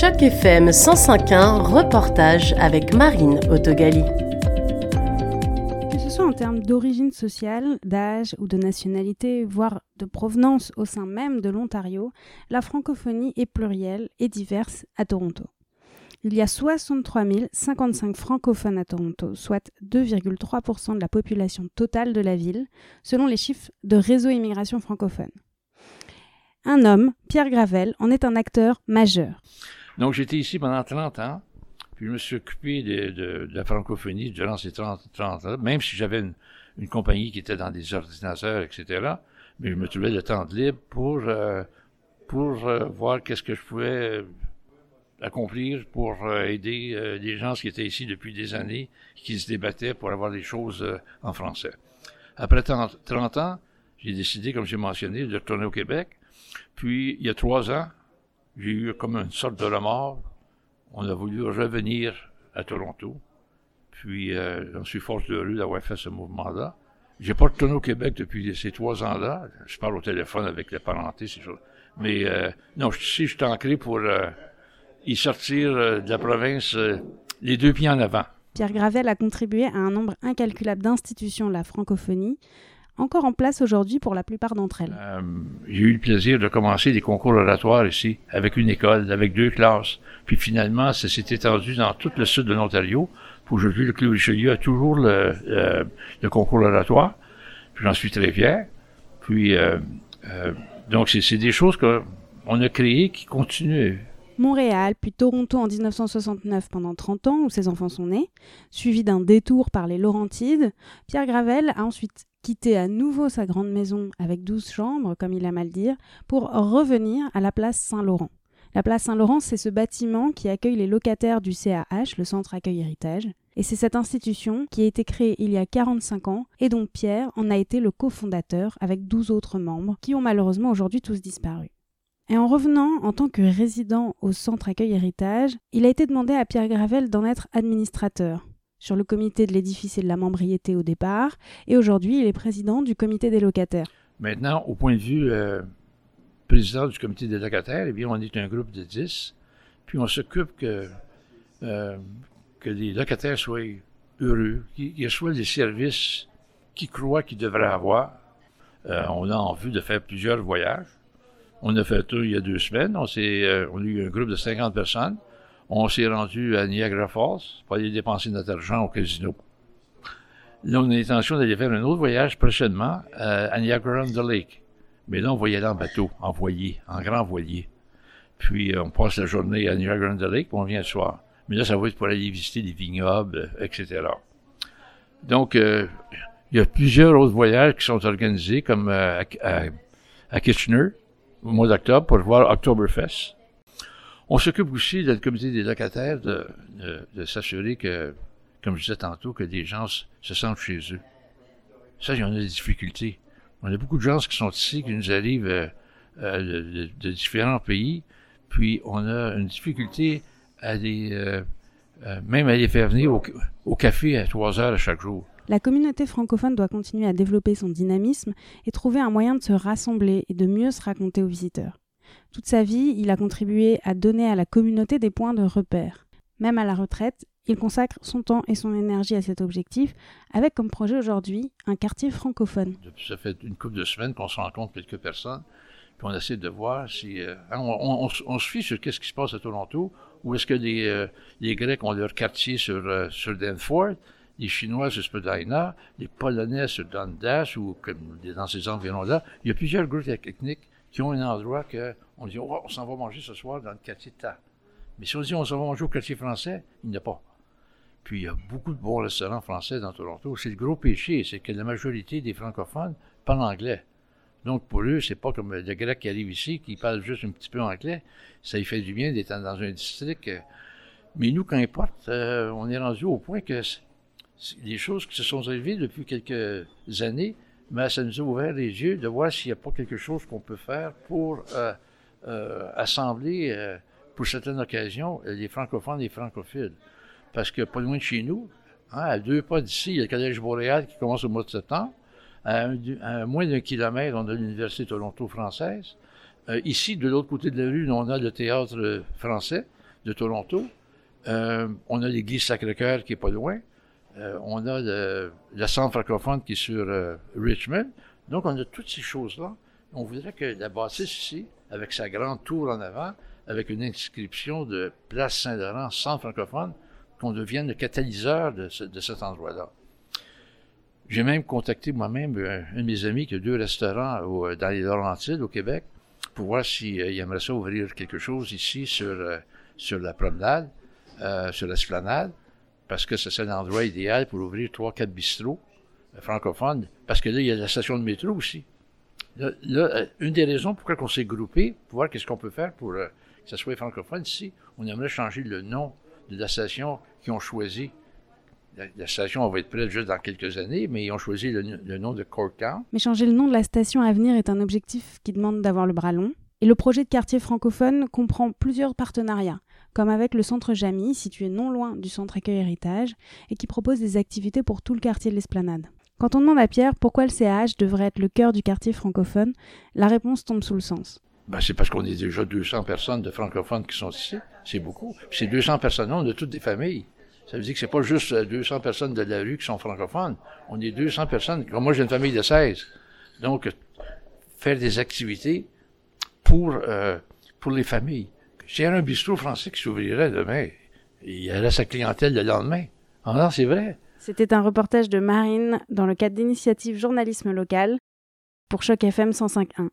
Choc FM 105.1, reportage avec Marine Autogali. Que ce soit en termes d'origine sociale, d'âge ou de nationalité, voire de provenance au sein même de l'Ontario, la francophonie est plurielle et diverse à Toronto. Il y a 63 055 francophones à Toronto, soit 2,3% de la population totale de la ville, selon les chiffres de Réseau Immigration francophone. Un homme, Pierre Gravel, en est un acteur majeur. Donc j'étais ici pendant 30 ans, puis je me suis occupé de, la francophonie durant ces 30, ans, même si j'avais une, compagnie qui était dans des ordinateurs, etc. Mais je me trouvais le temps de libre pour, euh, pour euh, voir qu'est-ce que je pouvais accomplir pour euh, aider euh, des gens qui étaient ici depuis des années, qui se débattaient pour avoir des choses euh, en français. Après 30 ans, j'ai décidé, comme j'ai mentionné, de retourner au Québec. Puis, il y a trois ans, j'ai eu comme une sorte de remords. On a voulu revenir à Toronto. Puis, euh, j'en suis fort heureux d'avoir fait ce mouvement-là. J'ai pas retourné au Québec depuis ces trois ans-là. Je parle au téléphone avec les parentés, ces choses. Mais euh, non, suis, je suis ancré pour y sortir euh, de la province euh, les deux pieds en avant. Pierre Gravel a contribué à un nombre incalculable d'institutions de la francophonie, encore en place aujourd'hui pour la plupart d'entre elles. Euh, j'ai eu le plaisir de commencer des concours oratoires ici, avec une école, avec deux classes. Puis finalement, ça s'est étendu dans tout le sud de l'Ontario. Aujourd'hui, le Club Richelieu a toujours le, concours oratoire. J'en suis très fier. Puis, donc, c'est des choses qu'on a créées qui continuent Montréal, puis Toronto en 1969 pendant 30 ans où ses enfants sont nés, suivi d'un détour par les Laurentides, Pierre Gravel a ensuite quitté à nouveau sa grande maison avec 12 chambres, comme il a mal dire, pour revenir à la place Saint-Laurent. La place Saint-Laurent, c'est ce bâtiment qui accueille les locataires du CAH, le Centre Accueil Héritage. Et c'est cette institution qui a été créée il y a 45 ans et dont Pierre en a été le cofondateur avec 12 autres membres qui ont malheureusement aujourd'hui tous disparu. Et en revenant en tant que résident au centre accueil héritage, il a été demandé à Pierre Gravel d'en être administrateur sur le comité de l'édifice et de la membriété au départ, et aujourd'hui il est président du comité des locataires. Maintenant, au point de vue euh, président du comité des locataires, eh bien, on est un groupe de 10, puis on s'occupe que, euh, que les locataires soient heureux, qu'ils reçoivent des services qu'ils croient qu'ils devraient avoir. Euh, on a en vue de faire plusieurs voyages. On a fait tout il y a deux semaines. On, euh, a eu un groupe de 50 personnes. On s'est rendu à Niagara Falls pour aller dépenser notre argent au casino. Là, on a l'intention d'aller faire un autre voyage prochainement euh, à Niagara on the Lake. Mais là, on va en bateau, en voilier, en grand voilier. Puis, euh, on passe la journée à Niagara on the Lake, puis on vient le soir. Mais là, ça va être pour aller visiter les vignobles, etc. Donc, il y a plusieurs autres voyages qui sont organisés, comme à Kitchener, au mois d'octobre pour voir Oktoberfest. On s'occupe aussi, dans le comité des locataires, de, s'assurer que, comme je disais tantôt, que des gens se sentent chez eux. Ça, il y en a des difficultés. On a beaucoup de gens qui sont ici, qui nous arrivent euh, euh, de, différents pays, puis on a une difficulté à les, euh, même à les faire venir au, au café à trois heures à chaque jour. La communauté francophone doit continuer à développer son dynamisme et trouver un moyen de se rassembler et de mieux se raconter aux visiteurs. Toute sa vie, il a contribué à donner à la communauté des points de repère. Même à la retraite, il consacre son temps et son énergie à cet objectif, avec comme projet aujourd'hui un quartier francophone. Ça fait une couple de semaines qu'on se rencontre quelques personnes, puis on essaie de voir si... Euh, hein, on, se fie sur qu'est-ce qui se passe à Toronto, ou est-ce que les, euh, Grecs ont leur quartier sur, euh, sur Danforth, les Chinois sur Spadina, les Polonais sur Dundas ou comme dans ces environs-là. Il y a plusieurs groupes techniques qui ont un endroit que on dit oh, on s'en va manger ce soir dans le quartier de Mais si on dit on s'en va manger au quartier français, il n'y a pas. Puis il y a beaucoup de bons restaurants français dans Toronto. C'est le gros péché, c'est que la majorité des francophones parlent anglais. Donc pour eux, c'est pas comme le grec qui arrive ici, qui parle juste un petit peu anglais. Ça lui fait du bien d'être dans un district. Mais nous, qu'importe, euh, on est rendu au point que des choses qui se sont élevées depuis quelques années, mais ça nous a ouvert les yeux de voir s'il n'y a pas quelque chose qu'on peut faire pour euh, euh, assembler, euh, pour certaines occasions, les francophones et les francophiles. Parce que pas loin de chez nous, hein, à deux pas d'ici, il y a le Collège Boréal qui commence au mois de septembre. À, moins d'un kilomètre, on a l'Université Toronto française. ici, de l'autre côté de la rue, on a le théâtre français. de Toronto. On a l'église Sacré-Cœur qui est pas loin. Euh, on a le, le, centre francophone qui est sur euh, Richmond. Donc, on a toutes ces choses-là. On voudrait que la bâtisse ici, avec sa grande tour en avant, avec une inscription de Place Saint-Laurent, centre francophone, qu'on devienne le catalyseur de, ce, de cet endroit-là. J'ai même contacté moi-même un, un, de mes amis qui a deux restaurants au, dans les Laurentides, au Québec, pour voir s'il euh, aimerait ça ouvrir quelque chose ici sur, euh, la promenade, euh, sur l'esplanade, parce que c'est l'endroit idéal pour ouvrir trois, quatre bistrots euh, francophones, parce que là, il y a la station de métro aussi. Là, euh, une des raisons pourquoi on s'est groupé, pour voir qu'est-ce qu'on peut faire pour que ça soit francophone ici, on aimerait changer le nom de la station qu'ils ont choisi la, station va être prête juste dans quelques années, mais ils ont choisi le, le, nom de Corktown. Mais changer le nom de la station à venir est un objectif qui demande d'avoir le bras long. Et le projet de quartier francophone comprend plusieurs partenariats, comme avec le centre Jamy, situé non loin du centre Accueil Héritage, et qui propose des activités pour tout le quartier de l'Esplanade. Quand on demande à Pierre pourquoi le CAH devrait être le cœur du quartier francophone, la réponse tombe sous le sens. Ben, c'est parce qu'on est déjà 200 personnes de francophones qui sont ici. C'est beaucoup. Ces 200 personnes-là, on a toutes des familles. Ça veut dire que c'est pas juste 200 personnes de la rue qui sont francophones. On est 200 personnes. Comme moi, j'ai une famille de 16. Donc, faire des activités pour, euh, pour les familles. S'il y a un bistrot français qui s'ouvrirait demain, il aurait sa clientèle le lendemain. Non, c'est vrai. C'était un reportage de Marine dans le cadre d'initiative journalisme local pour Choc FM 105.1.